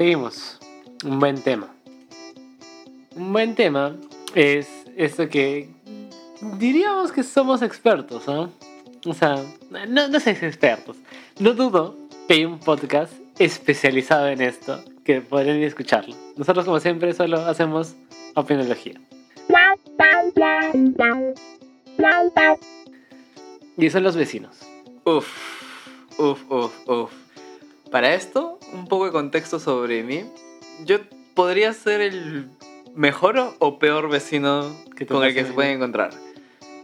Seguimos. Un buen tema. Un buen tema es esto que diríamos que somos expertos, ¿no? O sea, no, no si expertos. No dudo que hay un podcast especializado en esto que podrían ir a escucharlo. Nosotros, como siempre, solo hacemos opinología. Y son los vecinos. Uf, uf, uf, uf. Para esto, un poco de contexto sobre mí. Yo podría ser el mejor o peor vecino Que con el que se bien. puede encontrar.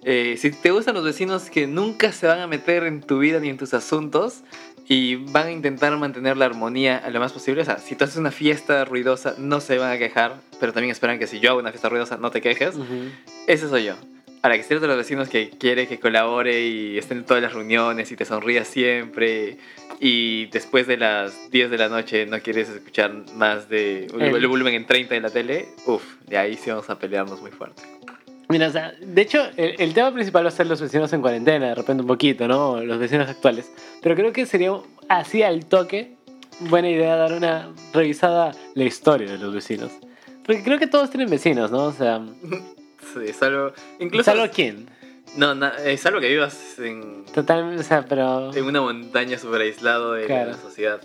Eh, si te gustan los vecinos que nunca se van a meter en tu vida ni en tus asuntos y van a intentar mantener la armonía a lo más posible, o sea, si tú haces una fiesta ruidosa, no se van a quejar, pero también esperan que si yo hago una fiesta ruidosa, no te quejes. Ujú. Ese soy yo. Ahora, que si eres de los vecinos que quiere que colabore y esté en todas las reuniones y te sonría siempre y después de las 10 de la noche no quieres escuchar más de el, El- volumen en 30 de la tele, uff, de ahí sí vamos a pelearnos muy fuerte. Mira, o sea, de hecho, el, el tema principal va a ser los vecinos en cuarentena, de repente un poquito, ¿no? Los vecinos actuales. Pero creo que sería así al toque buena idea dar una revisada la historia de los vecinos. Porque creo que todos tienen vecinos, ¿no? O sea, Sí, salvo. Incluso. ¿salvo quién? No, na- eh, salvo que vivas en, Totalmente, o sea, pero... en una montaña súper aislado de Claro. la sociedad.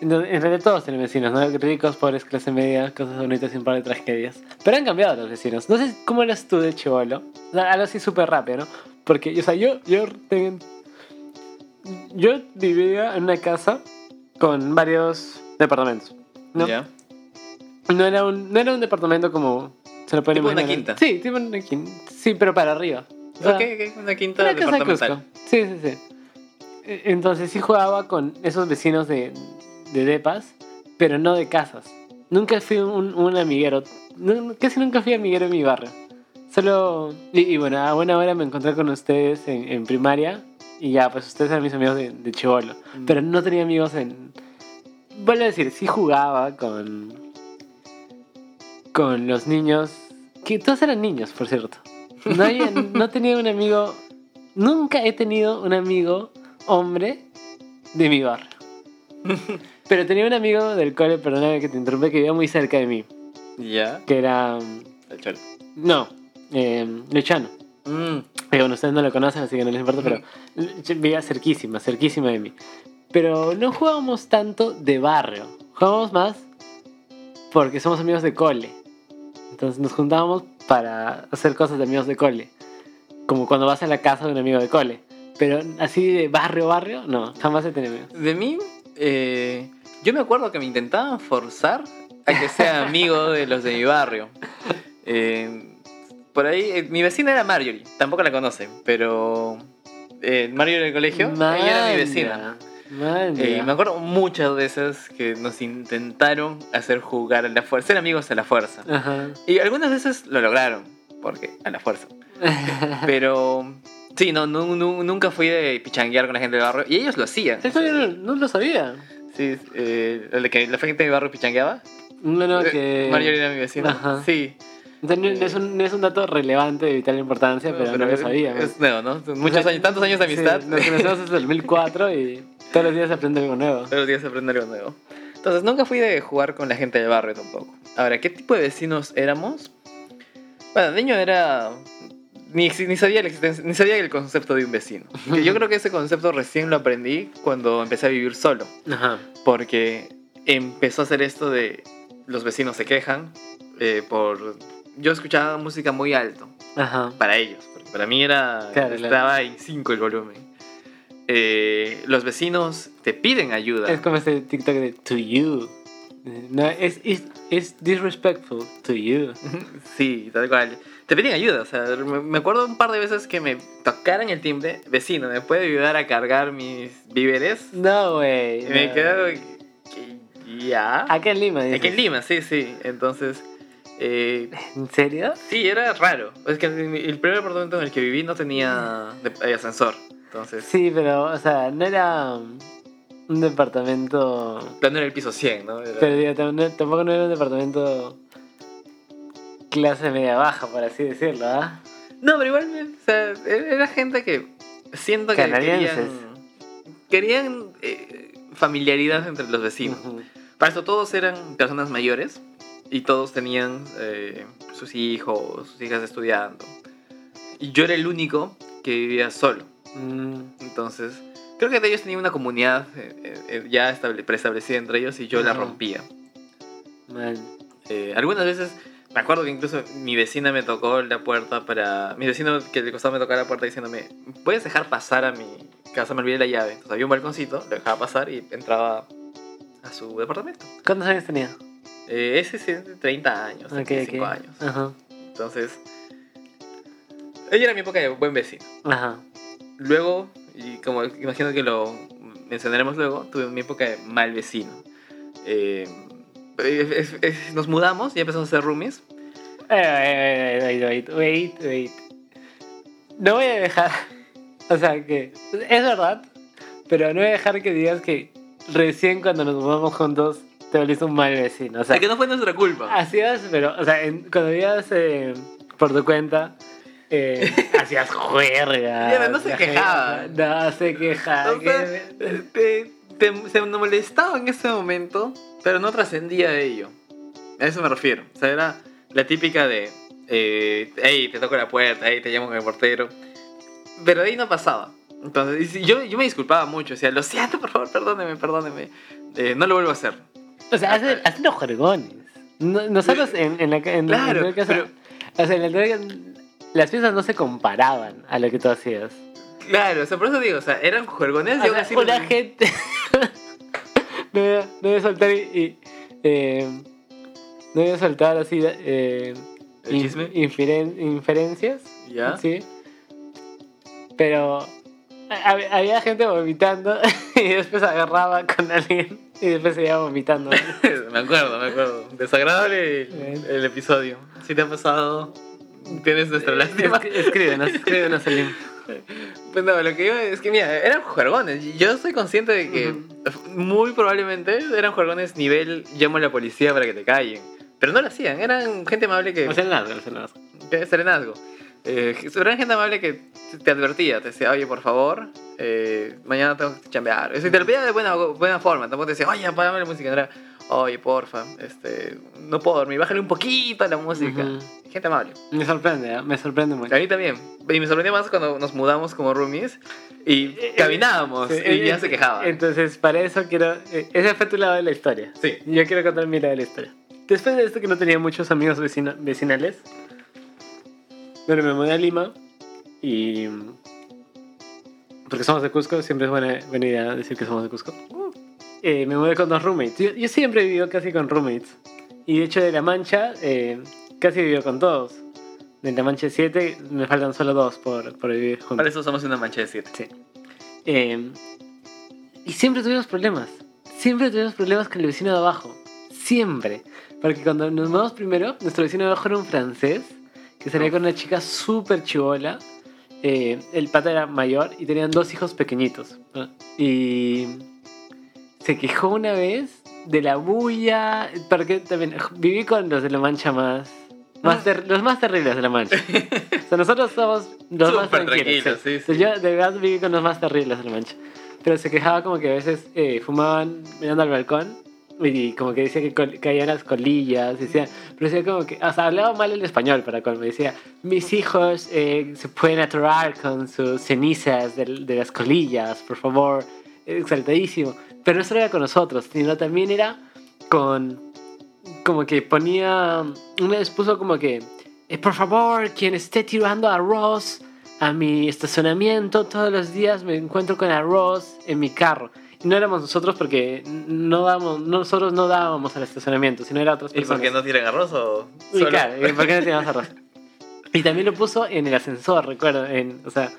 En realidad todos tienen vecinos, ¿no? Ricos, pobres, clase media, cosas bonitas y un par de tragedias. Pero han cambiado los vecinos. No sé cómo eras tú de chivolo. Algo así súper rápido, ¿no? Porque, o sea, yo, yo, yo vivía en una casa con varios departamentos. ¿no? No, era un, no era un departamento como se lo pueden Tipo una imaginar. quinta. Sí, tipo una quinta. Sí, pero para arriba. O sea, ok, ok, una quinta una casa de departamental. Cusco. Sí, sí, sí. E- Entonces sí jugaba con esos vecinos de, de depas, pero no de casas. Nunca fui un, un amiguero. Casi nunca fui amiguero en mi barrio. Solo... Y, y bueno, a buena hora me encontré con ustedes en, en primaria. Y ya, pues ustedes eran mis amigos de, de chivolo. Mm. Pero no tenía amigos en... Vuelvo a decir, sí jugaba con... Con los niños... Que todos eran niños, por cierto. No, había- no tenía un amigo... Nunca he tenido un amigo hombre de mi barrio. Pero tenía un amigo del cole, perdóname que te interrumpa, que vivía muy cerca de mí. Ya. Que era... mm, El cholo. No, eh, Luchano. Mm, Eh, bueno, ustedes no lo conocen, así que no les importa, pero Lu- vivía cerquísima, cerquísima de mí. Pero no jugábamos tanto de barrio. Jugábamos más porque somos amigos de cole. Entonces nos juntábamos para hacer cosas de amigos de cole. Como cuando vas a la casa de un amigo de cole. Pero así de barrio, barrio, no, jamás he tenido amigos. De mí, eh, yo me acuerdo que me intentaban forzar a que sea amigo de los de mi barrio. Eh, por ahí, eh, mi vecina era Marjorie, tampoco la conocen, pero Marjorie del colegio, ella era mi vecina. Eh, me acuerdo muchas veces que nos intentaron hacer jugar a la fuerza, ser amigos a la fuerza. Ajá. Y algunas veces lo lograron, porque a la fuerza. Pero sí, no, nu- nu- nunca fui de pichanguear con la gente del barrio, y ellos lo hacían. Eso yo no, no lo sabía. Sí, eh, el de que la gente de mi barrio pichangueaba. No, no, Eh, que... Marjorie era mi vecina. Ajá. Sí. Sea, no, no es un, no es un dato relevante de vital importancia, pero, no lo sabía. Es nuevo, ¿no? Muchos O sea, años, tantos años de sí, amistad. nos conocemos desde el 2004 y todos los días aprende algo nuevo. Todos los días aprende algo nuevo. Entonces, nunca fui de jugar con la gente del barrio tampoco. Ahora, ¿qué tipo de vecinos éramos? Bueno, de niño era. Ni, ni sabía la existencia, ni sabía el concepto de un vecino. Yo creo que ese concepto recién lo aprendí cuando empecé a vivir solo. Ajá. Porque empezó a hacer esto de los vecinos se quejan eh, por... Yo escuchaba música muy alto Ajá. para ellos, porque para mí era Claro, estaba en 5 el volumen. Eh, los vecinos te piden ayuda. Es como este TikTok de to you. No, es, es disrespectful to you. sí, tal cual. Te piden ayuda, o sea, me acuerdo un par de veces que me tocaran el timbre, vecino, ¿me puede ayudar a cargar mis víveres? No, güey. Me no. quedo que- ya. Acá en Lima, dices. Aquí en Lima, sí, sí. Entonces, eh, ¿En serio? Sí, era raro. Es que el primer apartamento en el que viví no tenía eh, ascensor. Entonces, Sí, pero, o sea, no era un departamento. no era el piso 100, ¿no? Era- Pero digo, tampoco no era un departamento clase media baja, por así decirlo, ¿ah? No, pero igual, o sea, e-, era gente que siento que querían, querían eh, familiaridad entre los vecinos. Para eso todos eran personas mayores y todos tenían eh, sus hijos, sus hijas estudiando. Y yo era el único que vivía solo. Mm, Entonces, creo que de ellos tenían una comunidad eh, eh, ya estable- preestablecida entre ellos y yo la rompía. Eh, algunas veces, me acuerdo que incluso mi vecina me tocó la puerta para... Mi vecino que le costaba me tocar la puerta diciéndome, ¿puedes dejar pasar a mi casa? Me olvidé la llave. Entonces había un balconcito, lo dejaba pasar y entraba a su departamento. ¿Cuántos años tenía? Eh, ese es de 30 años, Ok, 35 ok. años. Ajá. Entonces, ella era mi época de buen vecino. Ajá. Luego, y como imagino que lo mencionaremos luego, tuve mi época de mal vecino. Eh, es- es- es- nos mudamos y empezamos a ser roomies. Eh, Wait, wait, wait, wait, wait. No voy a dejar. O sea que. Es verdad. Pero no voy a dejar que digas que recién cuando nos mudamos juntos te volviste un mal vecino. O sea, que no fue nuestra culpa. hacías, pero. O sea, en- cuando vivías eh, por tu cuenta. Eh, hacías juerga. No se quejaba. No se quejaba. O sea, te, te- se molestaba en ese momento, pero no trascendía de ello. A eso me refiero. O sea, era la típica de, eh, hey, te toco la puerta, hey, te llamo con el portero. Pero de ahí no pasaba. Entonces, yo, yo me disculpaba mucho. Decía, lo siento, por favor, perdóneme, perdóneme. Eh, no lo vuelvo a hacer. O sea, hacen, hacen los juergones. No- Nosotros en, en la en, Claro, en la casa. pero- O sea, en la las fiestas no se comparaban a lo que tú hacías. Claro, o sea, por eso digo, o sea, eran juergones y aún así una los- gente. no, voy a, no voy a soltar y. y, eh, no voy a soltar así. Eh, ¿El chisme? inferen- inferencias. ¿Ya? Sí. Pero. hab- Había gente vomitando y después agarraba con alguien y después seguía vomitando. me acuerdo, me acuerdo. Desagradable el episodio. Si te ha pasado, tienes nuestra lástima. Es- escríbenos, escríbenos, Salim. Pues no, lo que iba es que, mira, eran juergones. y Yo soy consciente de que muy probablemente eran juergones nivel llamo a la policía para que te callen. Pero no lo hacían, eran gente amable que... O sea, nada, o sea, nada. que serenazgo. Eh, eran gente amable que te advertía, te decía, oye, por favor, eh, mañana tengo que chambear. O sea, te lo pedía de buena, buena forma, tampoco te decía, oye, apágame la música. No era, oye, porfa, este, no puedo dormir, bájale un poquito a la música. Ujú. Gente amable. Me sorprende, ¿eh? me sorprende mucho. A mí también. Y me sorprendió más cuando nos mudamos como roomies y caminábamos Sí, y ya eh, se quejaban. Entonces, para eso quiero. eh, ese fue tu lado de la historia. Sí. Yo quiero contar mi lado de la historia. Después de esto, que no tenía muchos amigos vecino- vecinales, bueno, me mudé a Lima y. Porque somos de Cusco, siempre es buena, buena idea decir que somos de Cusco. Eh, me mudé con dos roommates. Yo, yo siempre he vivido casi con roommates. Y de hecho, de La Mancha, eh, casi he vivido con todos. De La Mancha 7, me faltan solo dos por, por vivir juntos. Para eso somos una mancha de siete. Sí. Eh, y siempre tuvimos problemas. Siempre tuvimos problemas con el vecino de abajo. Siempre. Porque cuando nos mudamos primero, nuestro vecino de abajo era un francés que salía con una chica súper chivola. Eh, el pata era mayor y tenían dos hijos pequeñitos. ¿no? Y se quejó una vez de la bulla. Porque también viví con los de la mancha más. más ter- los más terribles de la mancha. o sea, nosotros somos los más tranquilos. tranquilos, sí, Entonces sí. Yo de verdad viví con los más terribles de la mancha. Pero se quejaba como que a veces eh, fumaban mirando al balcón y como que decía que caían las colillas. Decía, pero decía como que, o sea, hablaba mal el español para colmo. Decía, mis hijos eh, se pueden atorar con sus cenizas de, de las colillas, por favor. Exaltadísimo. Pero no solo era con nosotros, sino también era con. Como que ponía. Una vez puso como que. eh, por favor, quien esté tirando arroz a mi estacionamiento, todos los días me encuentro con arroz en mi carro. Y no éramos nosotros porque no dábamos, nosotros no dábamos al estacionamiento, sino era otras ¿Y por personas. qué no tiran arroz o Y claro, ¿y ¿por qué no teníamos arroz? Y también lo puso en el ascensor, recuerdo. En, o sea,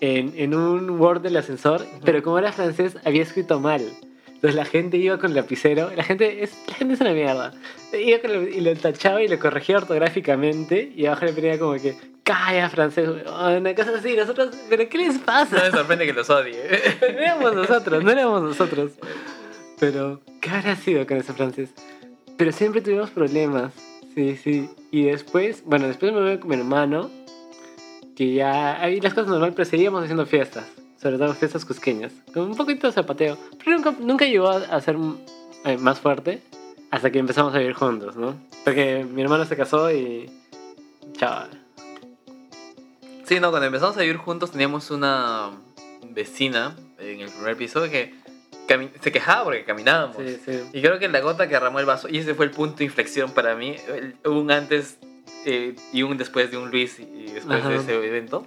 en, en un Word del ascensor, pero como era francés, había escrito mal. Entonces la gente iba con el lapicero, la gente es, la gente es una mierda. Iba con el- y lo tachaba y lo corregía ortográficamente y abajo le ponía como que, calla francés, una cosa así. Nosotros, ¿pero qué les No me pasa? sorprende que los odie. no éramos nosotros, no éramos nosotros. Pero, ¿qué habrá sido con ese francés? Pero siempre tuvimos problemas. Sí, sí. Y después, bueno, después me voy con mi hermano. Que ya. Ahí las cosas normal, pero seguíamos haciendo fiestas. Sobre todo fiestas cusqueñas. Con un poquito de zapateo. Pero nunca, nunca llegó a, ser. eh, más fuerte hasta que empezamos a vivir juntos, ¿no? Porque mi hermano se casó y... Chaval. Sí, no, cuando empezamos a vivir juntos teníamos una vecina en el primer piso que se quejaba porque caminábamos. Sí, sí. Y creo que la gota que derramó el vaso, y ese fue el punto de inflexión para mí, el- hubo un antes eh, y un después de un Luis y, después de Ajá. ese evento,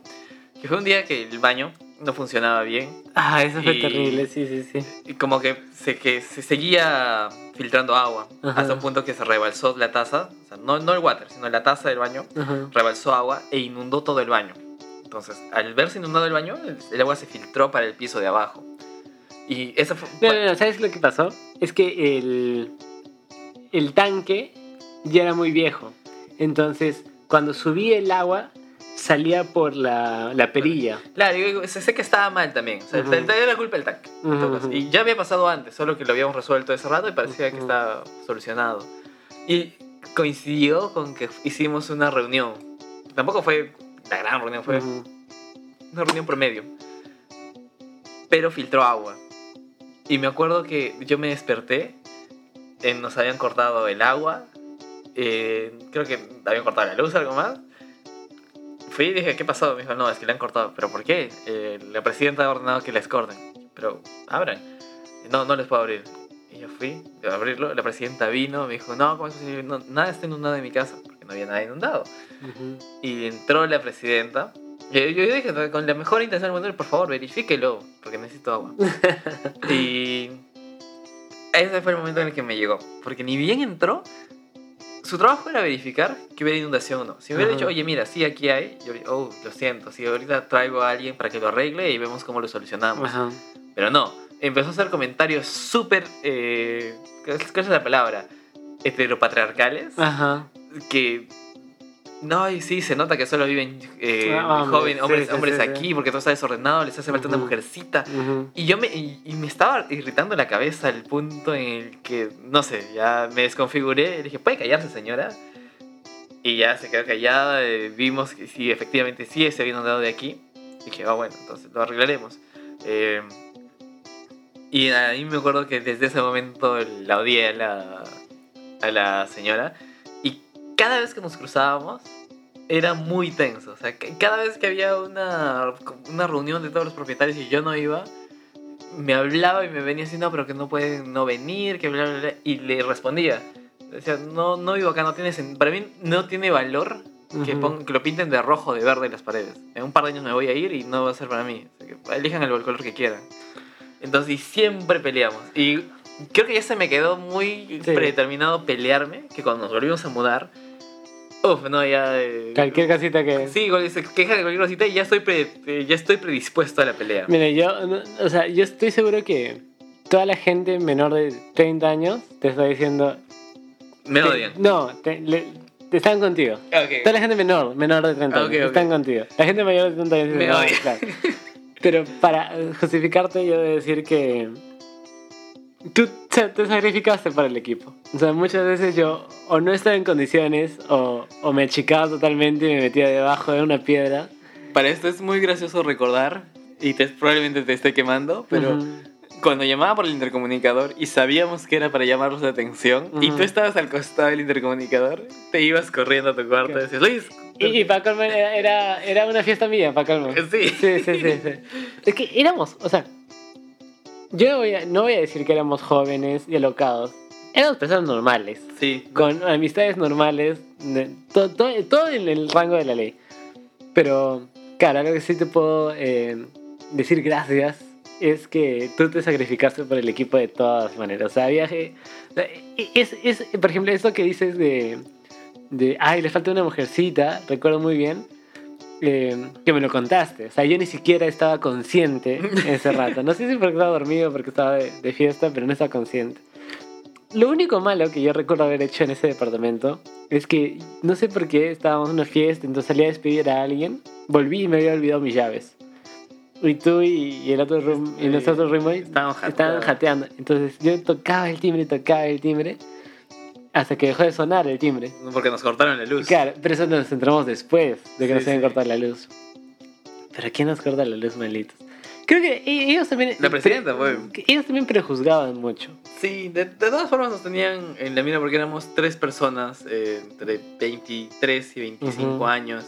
que fue un día que el baño no funcionaba bien Ah, eso fue Y- terrible, sí, sí, sí. y como que se, que se seguía filtrando agua Ajá. hasta un punto que se rebalsó la taza, o sea, no, no el water, sino la taza del baño, Ajá. rebalsó agua e inundó todo el baño. Entonces, al verse inundado el baño, el, el agua se filtró para el piso de abajo. Y eso fue... No, no, no, ¿sabes lo que pasó? Es que el, el tanque ya era muy viejo. Entonces, cuando subía el agua, salía por la, la perilla. Claro, yo sé que estaba mal también. O sea, Ujú. te- te- era la culpa del tanque. caso. ujú. Y ya había pasado antes, solo que lo habíamos resuelto ese rato y parecía que Ujú. estaba solucionado. Y coincidió con que hicimos una reunión. Tampoco fue la gran reunión, fue una reunión promedio. Pero filtró agua. Y me acuerdo que yo me desperté, eh, nos habían cortado el agua, eh, creo que habían cortado la luz, algo más. Fui y dije, ¿qué pasó? Me dijo, no, es que le han cortado. ¿Pero por qué? Eh, la presidenta ha ordenado que les corten. Pero, abran. No, no les puedo abrir. Y yo fui a abrirlo, la presidenta vino, me dijo, no, ¿cómo es posible? No, nada está inundado en mi casa, porque no había nada inundado. Ujú. Y entró la presidenta. Yo, yo dije, con la mejor intención del mundo, por favor, verifíquelo, porque necesito agua. y ese fue el momento en el que me llegó. Porque ni bien entró, su trabajo era verificar que hubiera inundación o no. Si me hubiera dicho, oye, mira, sí, aquí hay, yo, oh, lo siento, sí, ahorita traigo a alguien para que lo arregle y vemos cómo lo solucionamos. Ajá. Pero no, empezó a hacer comentarios súper. Eh, ¿Cuál es la palabra? Heteropatriarcales Ajá. que no, y sí, se nota que solo viven eh, Ah, sí, hombres, sí, hombres sí, aquí porque todo está desordenado, les hace falta una mujercita. Y yo me, y, y me estaba irritando la cabeza al punto en el que, no sé, ya me desconfiguré. Y dije, ¿puede callarse, señora? Y ya se quedó callada. eh, vimos que sí, efectivamente sí se había inundado de aquí. dije, ah, bueno, entonces lo arreglaremos. Eh, y a mí me acuerdo que desde ese momento la odié a la, a la señora. Cada vez que nos cruzábamos, era muy tenso. O sea, que cada vez que había una, una reunión de todos los propietarios y yo no iba, me hablaba y me venía así, no, pero que no pueden no venir, que bla, bla, bla. Y le respondía. Decía, no, no vivo acá, no tiene Para mí no tiene valor que, Ujú. pon- que lo pinten de rojo, de verde las paredes. En un par de años me voy a ir y no va a ser para mí. O sea, que elijan el color que quieran. Entonces, y siempre peleamos. Y creo que ya se me quedó muy Sí. predeterminado pelearme, que cuando nos volvimos a mudar, uff, no, ya... eh, Cualquier casita que... Sí, se queja de cualquier cosita y ya estoy, pre- eh, ya estoy predispuesto a la pelea. Mira, yo, no- o sea, yo estoy seguro que toda la gente menor de 30 años te está diciendo... Me que- odian. No, te, le- te están contigo. Ok. Toda la gente menor, menor de 30 Ah, años, ok, ok. están contigo. La gente mayor de 30 años Me no, odia. claro. Pero para justificarte, yo debo decir que tú te, te sacrificaste para el equipo. O sea, muchas veces yo o no estaba en condiciones o, o me achicaba totalmente y me metía debajo de una piedra. Para esto es muy gracioso recordar, y te, probablemente te esté quemando, pero Ujú. cuando llamaba por el intercomunicador y sabíamos que era para llamarnos la atención, y Ujú. tú estabas al costado del intercomunicador, te ibas corriendo a tu cuarto y Claro. decías, Luis, Y, y para era, era, una fiesta mía, para. Sí. Sí, sí, sí, sí. Es que éramos, o sea, yo no voy, a, no voy a decir que éramos jóvenes y alocados. Éramos personas normales, Sí, con amistades normales, todo, todo, todo en el rango de la ley. Pero, claro, algo que sí te puedo eh, decir gracias es que tú te sacrificaste por el equipo de todas maneras. O sea, había... eh, Es, es, por ejemplo, eso que dices de, de, ay, le falta una mujercita, recuerdo muy bien, eh, que me lo contaste. O sea, yo ni siquiera estaba consciente ese rato. No sé si porque estaba dormido, porque estaba de, de fiesta, pero no estaba consciente. Lo único malo que yo recuerdo haber hecho en ese departamento es que no sé por qué estábamos en una fiesta, entonces salí a despedir a alguien, volví y me había olvidado mis llaves. Y tú y, el otro room, y nosotros roommate Estaban estaban jateando. Entonces yo tocaba el timbre, tocaba el timbre, hasta que dejó de sonar el timbre. porque nos cortaron la luz. Claro, pero eso nos entramos después de que Sí, nos habían sí. cortado la luz. ¿Pero quién nos corta la luz, malitos? Creo que e- ellos también. La presidenta fue. Ellos también prejuzgaban mucho. Sí, de, de todas formas nos tenían en la mira porque éramos tres personas eh, entre 23 y 25 Ujú. años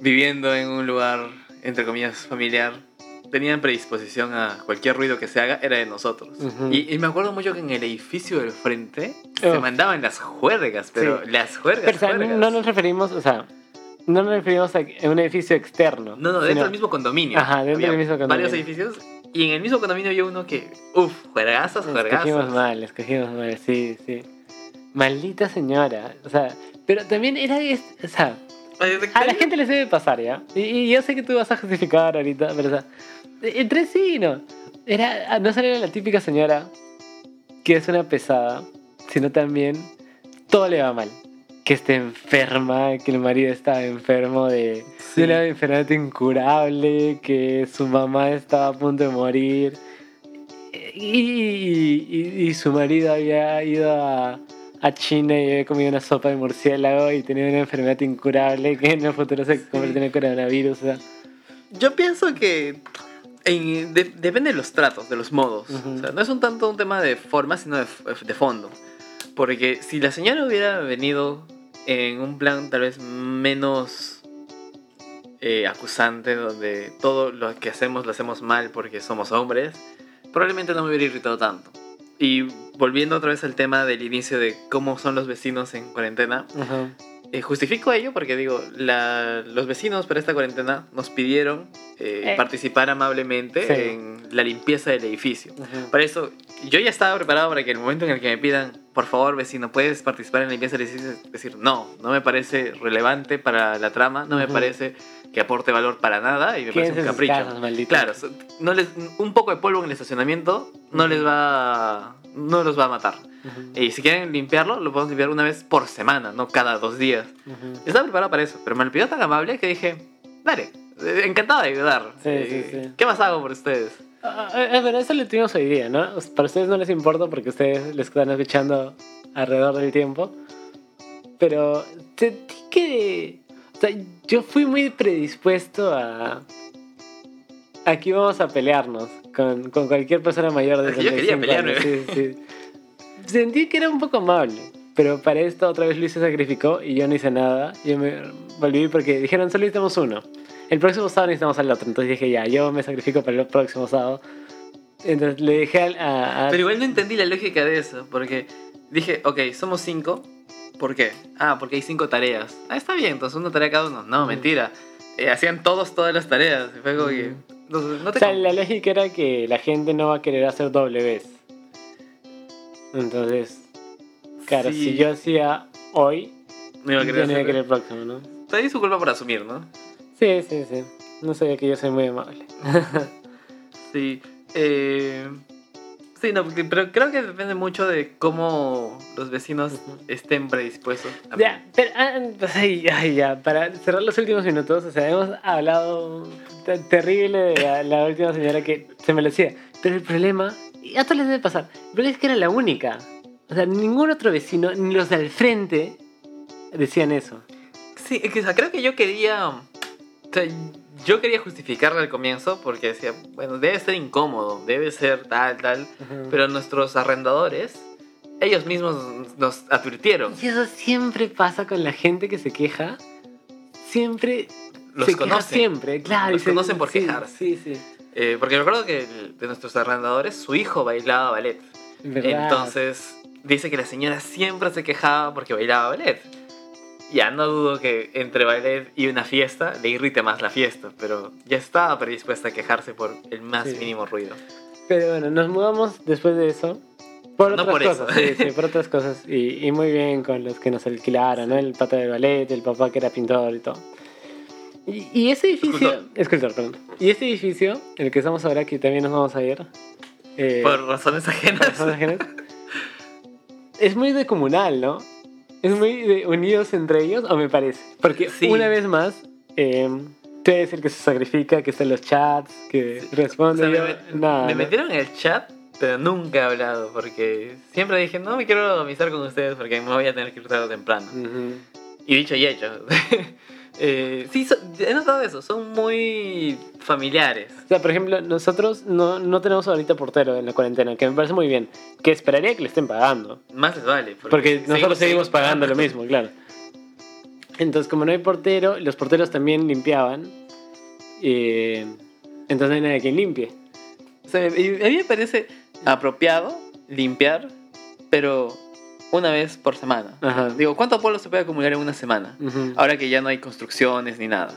viviendo en un lugar, entre comillas, familiar. Tenían predisposición a cualquier ruido que se haga, era de nosotros. Ujú. y, y me acuerdo mucho que en el edificio del frente se Uf. mandaban las juergas, pero Sí. las juergas. Pero, o sea, juergas. no nos referimos, o sea, no nos referimos a un edificio externo. No, no, dentro sino- del mismo condominio. Ajá, dentro Había del mismo condominio. Varios edificios. Y en el mismo condominio había uno que, uff, juergazos, Escogimos juergazos. mal, escogimos mal, sí, sí. Maldita señora. O sea, pero también era. O sea, a la gente les debe pasar, ¿ya? Y, y yo sé que tú vas a justificar ahorita, pero o sea, entre sí y no. Era, no solo era la típica señora que es una pesada, sino también todo le va mal. Que esté enferma, que el marido está enfermo de, Sí. de una enfermedad incurable, que su mamá estaba a punto de morir. Y, y- y su marido había ido a, a China y había comido una sopa de murciélago y tenía una enfermedad incurable que en el futuro se convirtió en el coronavirus. o sea. Yo pienso que en- de- depende de los tratos, de los modos. Ujú. O sea, no es un tanto un tema de forma, sino de, de fondo. Porque si la señora hubiera venido en un plan tal vez menos eh, acusante, donde todo lo que hacemos lo hacemos mal porque somos hombres, probablemente no me hubiera irritado tanto. Y volviendo otra vez al tema del inicio de cómo son los vecinos en cuarentena, Ajá. Eh, justifico ello porque digo, la- los vecinos para esta cuarentena nos pidieron eh, Eh. participar amablemente Sí. en la limpieza del edificio. Para eso, yo ya estaba preparado para que el momento en el que me pidan, por favor, vecino, ¿puedes participar en la limpieza del edificio? Decir, no, no me parece relevante para la trama, no me parece que aporte valor para nada y me parece un capricho. casas. Claro, so- no les, un poco de polvo en el estacionamiento no les va, no los va a matar. Ujú. Y si quieren limpiarlo, lo podemos limpiar una vez por semana, no cada dos días. Ujú. Estaba preparado para eso, pero me lo pidió tan amable que dije, dale, eh, encantado de ayudar. Sí, Eh, sí, sí. ¿Qué más hago por ustedes? Ah, ah, ah, pero eso lo tuvimos hoy día, ¿no? Para ustedes no les importa porque ustedes les están escuchando alrededor del tiempo. Pero sentí que. O sea, yo fui muy predispuesto a. Aquí vamos a pelearnos con, con cualquier persona mayor de Es que yo quería 35 años, Sí, sí. Sentí que era un poco amable. Pero para esto otra vez Luis se sacrificó y yo no hice nada. Yo me volví porque dijeron solo necesitamos uno. El próximo sábado necesitamos al otro. Entonces dije, ya, yo me sacrifico para el próximo sábado. Entonces le dije al- a... a- Pero igual no entendí la lógica de eso, porque dije, ok, somos cinco. ¿Por qué? Ah, porque hay cinco tareas. Ah, está bien, entonces una tarea cada uno. No, Mm. Eh, hacían todos todas las tareas. Fue como que... No, no o sea, la lógica era que la gente no va a querer hacer doble vez. Entonces, claro, Sí. si yo hacía hoy, no iba a yo querer no iba a hacer- querer el próximo, ¿no? También su culpa por asumir, ¿no? Sí, sí, sí. No sabía que yo soy muy amable. Sí. eh, Sí, no, porque- pero creo que depende mucho de cómo los vecinos estén predispuestos. a- Ya, pero ah, pues, ay, ay, ya, para cerrar los últimos minutos, o sea, hemos hablado te- terrible de la, la última señora que se me lo decía. Pero el problema, y a todos les debe pasar, el problema es que era la única. O sea, ningún otro vecino, ni los del frente, decían eso. Sí, es que o sea, creo que yo quería. O sea, yo quería justificarle al comienzo porque decía, bueno, debe ser incómodo, debe ser tal, tal. Ujú. Pero nuestros arrendadores, ellos mismos nos advirtieron. Y eso siempre pasa con la gente que se queja. Siempre Los se queja conocen. siempre, claro. Los se- conocen por sí, quejarse. Sí, sí. Eh, porque recuerdo que el- de nuestros arrendadores, su hijo bailaba ballet. ¿Verdad? Entonces, dice que la señora siempre se quejaba porque bailaba ballet. Ya no dudo que entre ballet y una fiesta le irrite más la fiesta, pero ya estaba predispuesta a quejarse por el más Sí. mínimo ruido. Pero bueno, nos mudamos después de eso. Por No otras por eso. cosas, sí, sí, por otras cosas. Y, y muy bien con los que nos alquilaron, ¿no? El pata de ballet, el papá que era pintor y todo. Y, y ese edificio... Escultor. Escultor, perdón. Y este edificio, en el que estamos ahora, que también nos vamos a ir... eh, Por razones por ajenas. razones ajenas, es muy de comunal, ¿no? Es muy unidos entre ellos, o me parece. Porque Sí. una vez más... Eh, tú eres el que se sacrifica, que está en los chats, que Sí. responde. O sea, me, met- nada, me ¿no? metieron en el chat, pero nunca he hablado, porque siempre dije, no me quiero avisar con ustedes porque me voy a tener que ir tarde o temprano. Y dicho y hecho. Eh, sí, so- he notado eso, son muy familiares. O sea, por ejemplo, nosotros no, no tenemos ahorita portero en la cuarentena, que me parece muy bien. Que esperaría que le estén pagando. Más les vale. Porque nosotros seguimos pagando lo mismo, claro. Entonces, como no hay portero, los porteros también limpiaban. eh, entonces no hay nadie quien limpie. O sea, a mí me parece apropiado limpiar, pero una vez por semana. Ajá. Digo, ¿cuánto polvo se puede acumular en una semana? Ujú. Ahora que ya no hay construcciones ni nada.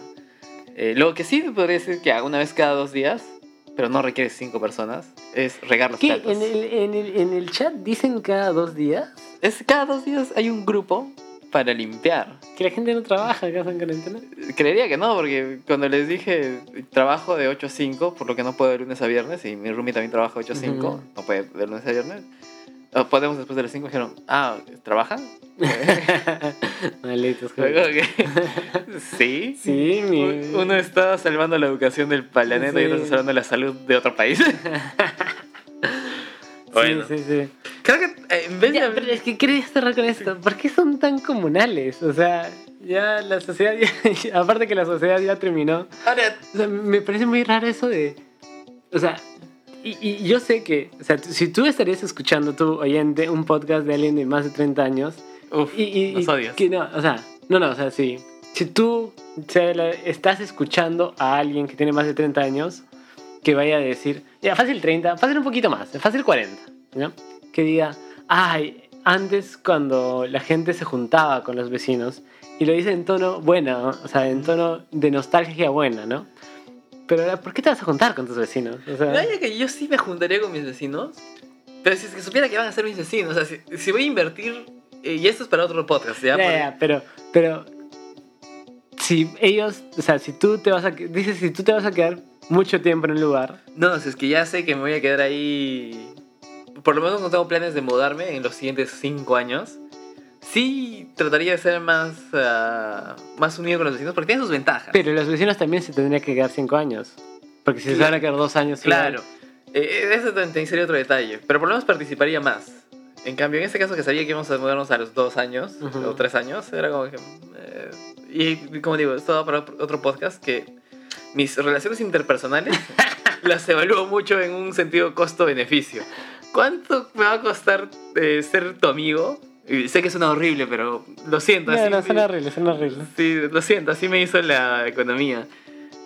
Eh, lo que sí podría decir que una vez cada dos días, pero no requiere cinco personas, es regar los ¿Qué? platos. ¿En el, en, el, ¿En el chat dicen cada dos días? Es, cada dos días hay un grupo para limpiar. Que la gente no trabaja acá en cuarentena. Creería que no, porque cuando les dije trabajo de 8 a 5, por lo que no puedo de lunes a viernes, y mi roomie también trabaja de 8 a 5, Ujú. no puede de lunes a viernes, o podemos después de las 5, dijeron, ah, ¿trabajan? Malditos que- sí. Sí, mi... Uno está salvando la educación del planeta y otro está salvando la salud de otro país. bueno, Sí, sí, sí. creo que eh, en vez Ya, de... pero es que quería cerrar con esto. ¿Por qué son tan comunales? O sea, ya la sociedad, ya- aparte que la sociedad ya terminó. Ahora, O sea, me parece muy raro eso de. O sea, y, y yo sé que, o sea, si tú estarías escuchando, tu oyente, un podcast de alguien de más de 30 años, uf, y, y, los odias. que no, o sea, no, no, o sea, sí. Si tú o sea, estás escuchando a alguien que tiene más de 30 años, que vaya a decir, ya, fácil 30, fácil un poquito más, fácil 40, ¿no? Que diga, ay, antes cuando la gente se juntaba con los vecinos, y lo dice en tono bueno, o sea, en tono de nostalgia buena, ¿no? Pero ahora, ¿por qué te vas a juntar con tus vecinos? O sea, Vaya que yo sí me juntaría con mis vecinos, pero si es que supiera que van a ser mis vecinos, o sea, si, si voy a invertir, eh, y esto es para otro podcast, ¿ya? Ya, ya, pero, pero si ellos, o sea, si tú te vas a, dices, si tú te vas a quedar mucho tiempo en un lugar, No, si es que ya sé que me voy a quedar ahí. Por lo menos no tengo planes de mudarme en los siguientes cinco años. Sí, trataría de ser más, ah, más unido con los vecinos porque tiene sus ventajas. pero los vecinos también se tendrían que quedar cinco años. Porque si se van a quedar dos años, Claro, eh, eso también sería otro detalle. Pero por lo menos participaría más. En cambio, en este caso que sabía que íbamos a mudarnos a los dos años o tres años, era como que. eh, y como digo, esto va para otro podcast que mis relaciones interpersonales las evalúo mucho en un sentido costo-beneficio. ¿Cuánto me va a costar eh, ser tu amigo? Sé que suena horrible, pero lo siento. No, así no, son horribles, son horribles. Sí, lo siento, así me hizo la economía,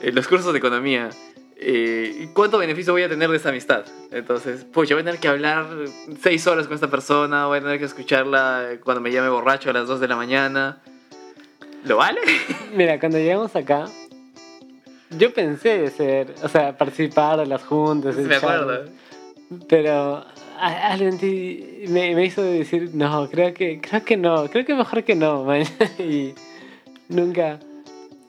eh, los cursos de economía. Eh, ¿y ¿Cuánto beneficio voy a tener de esa amistad? Entonces, pues yo voy a tener que hablar seis horas con esta persona, voy a tener que escucharla cuando me llame borracho a las 2 de la mañana. ¿Lo vale? Mira, cuando llegamos acá, yo pensé ser, o sea, participar de las juntas, me acuerdo. pero algo en ti me, me hizo decir, no, creo que, creo que no, creo que mejor que no, man. y nunca,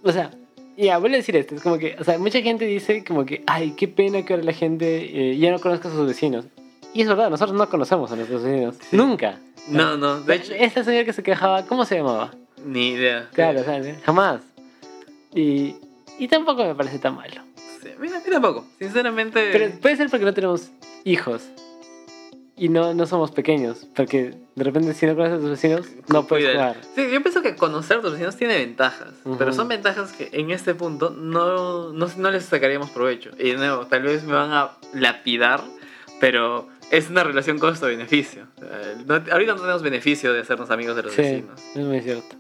o sea, ya, voy a decir esto, es como que, o sea, mucha gente dice como que, ay, qué pena que ahora la gente eh, ya no conozca a sus vecinos. Y es verdad, nosotros no conocemos a nuestros vecinos, Sí. nunca. No, no, de hecho, Esta señora que se quejaba, ¿cómo se llamaba? ni idea. Claro, o sea, jamás. Y, y tampoco me parece tan malo. Sí, mira, mira poco. Sinceramente, Pero puede ser porque no tenemos hijos. Y no, no somos pequeños. Porque de repente si no conoces a tus vecinos, no puedes jugar. Sí, yo pienso que conocer a tus vecinos tiene ventajas, Ujú. pero son ventajas que en este punto no, no, no les sacaríamos provecho. Y de nuevo, tal vez me van a lapidar, pero es una relación costo-beneficio. Eh, no- ahorita no tenemos beneficio de hacernos amigos de los Sí, vecinos. es muy cierto.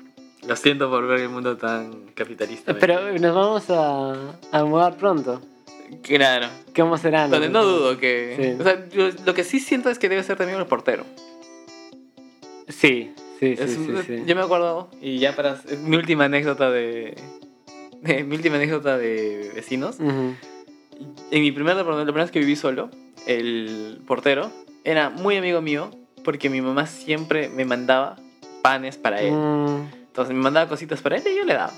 Lo siento por ver el mundo tan capitalista. Pero nos vamos a, a mudar pronto. Claro. ¿Cómo será? Donde no dudo que... Sí. O sea, yo- lo que sí siento es que debe ser también el portero. Sí, sí, sí, Es- sí, sí. Yo me acuerdo, y ya para es mi última anécdota de, de- mi última anécdota de vecinos. Ujú. En mi primer la primera vez que viví solo, el portero era muy amigo mío porque mi mamá siempre me mandaba panes para él. Mm, Entonces me mandaba cositas para él y yo le daba.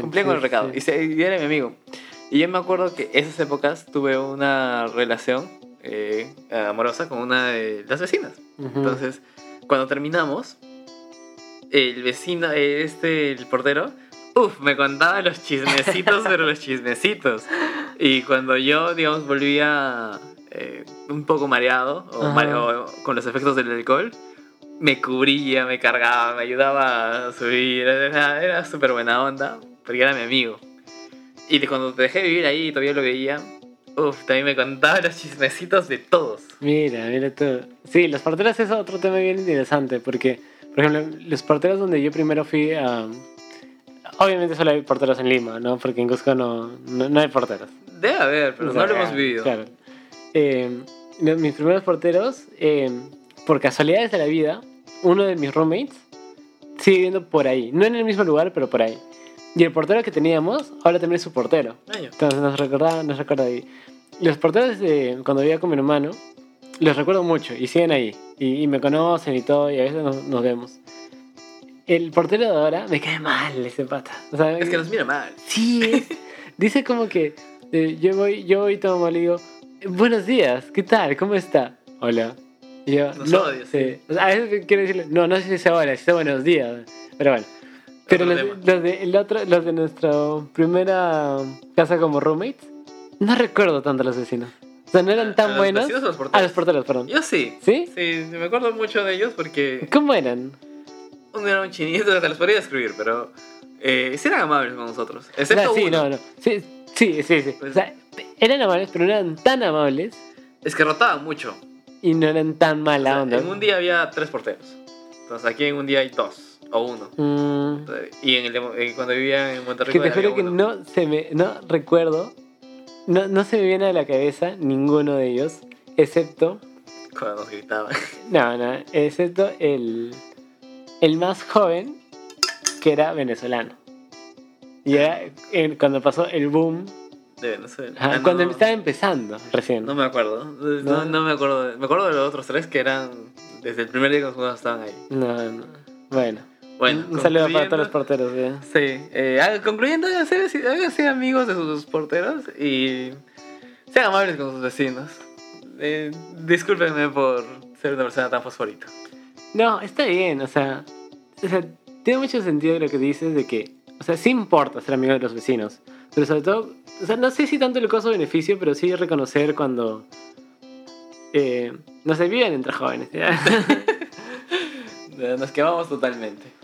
Cumplía con el sí, recado. sí. Y, se- y era mi amigo. Y yo me acuerdo que esas épocas tuve una relación eh, amorosa con una de las vecinas. ujú. Entonces, cuando terminamos, el vecino, este, el portero, uff, me contaba los chismecitos, pero los chismecitos. Y cuando yo, digamos, volvía eh, un poco mareado, o, Ajá. mare- o con los efectos del alcohol, me cubría, me cargaba, me ayudaba a subir, era, era súper buena onda. porque era mi amigo. Y cuando te dejé vivir ahí y todavía lo veía, uff, también me contaba los chismecitos de todos. Mira, mira tú. Sí, los porteros es otro tema bien interesante porque, por ejemplo, los porteros donde yo primero fui a... Obviamente solo hay porteros en Lima, ¿no? Porque en Cusco no, no, no hay porteros. Debe haber, pero O no lo hemos vivido. Claro. Eh, los- mis primeros porteros, eh, por casualidades de la vida, uno de mis roommates sigue viviendo por ahí. No en el mismo lugar, pero por ahí. Y el portero que teníamos, ahora también es su portero. Entonces nos recordaba, nos recuerda ahí. Los porteros de cuando vivía con mi hermano, los recuerdo mucho y siguen ahí. Y, y me conocen y todo, y a veces nos, nos vemos. El portero de ahora me cae mal ese pata. O sea, Es que nos mira mal. Sí, es- dice como que eh, yo voy, yo voy todo mal y digo, buenos días, ¿qué tal? ¿Cómo está? Hola. Y yo, Nos no, odia, sí. O sea, a veces quiero decirle, no, no sé si dice hola, si dice buenos días. Pero bueno. Pero los, tema. los de, el otro, los de nuestra primera casa como roommates, no recuerdo tanto a los vecinos. O sea, no eran ¿A tan los buenos. a los porteros? A los porteros, perdón. Yo sí. ¿Sí? Sí, me acuerdo mucho de ellos porque ¿Cómo eran? uno era un chinito, te los podría describir, pero eh, sí eran amables con nosotros. Excepto sea, sí, uno. no, no. Sí, sí, sí. sí. Pues- o sea, eran amables, pero no eran tan amables Es que rotaban mucho. y no eran tan O mala sea, onda. en un día había tres porteros. Entonces aquí en un día hay dos o uno. Mm. Y en el de- eh, cuando vivía en Monterrey Que te juro que no se me. No recuerdo. No, no se me viene a la cabeza ninguno de ellos. Excepto. Cuando nos gritaban. No, no. Excepto el. El más joven. Que era venezolano. Y era cuando pasó el boom. De Venezuela. Ah, cuando no, estaba empezando recién. No me acuerdo. No, ¿No? no me acuerdo. de- Me acuerdo de los otros tres que eran desde el primer día que nosotros estaban ahí. No, no. Bueno. Bueno, un saludo para todos los porteros. ¿sí? Sí, eh, ah, concluyendo, háganse, amigos de sus porteros y sean amables con sus vecinos. Eh, discúlpenme por ser una persona tan fosforita. No, está bien, o sea, o sea, tiene mucho sentido lo que dices de que, o sea, sí importa ser amigo de los vecinos, pero sobre todo, o sea, no sé si tanto el costo-beneficio, pero sí reconocer cuando, eh, no se viven entre jóvenes. ¿ya? Eh, Nos quemamos totalmente.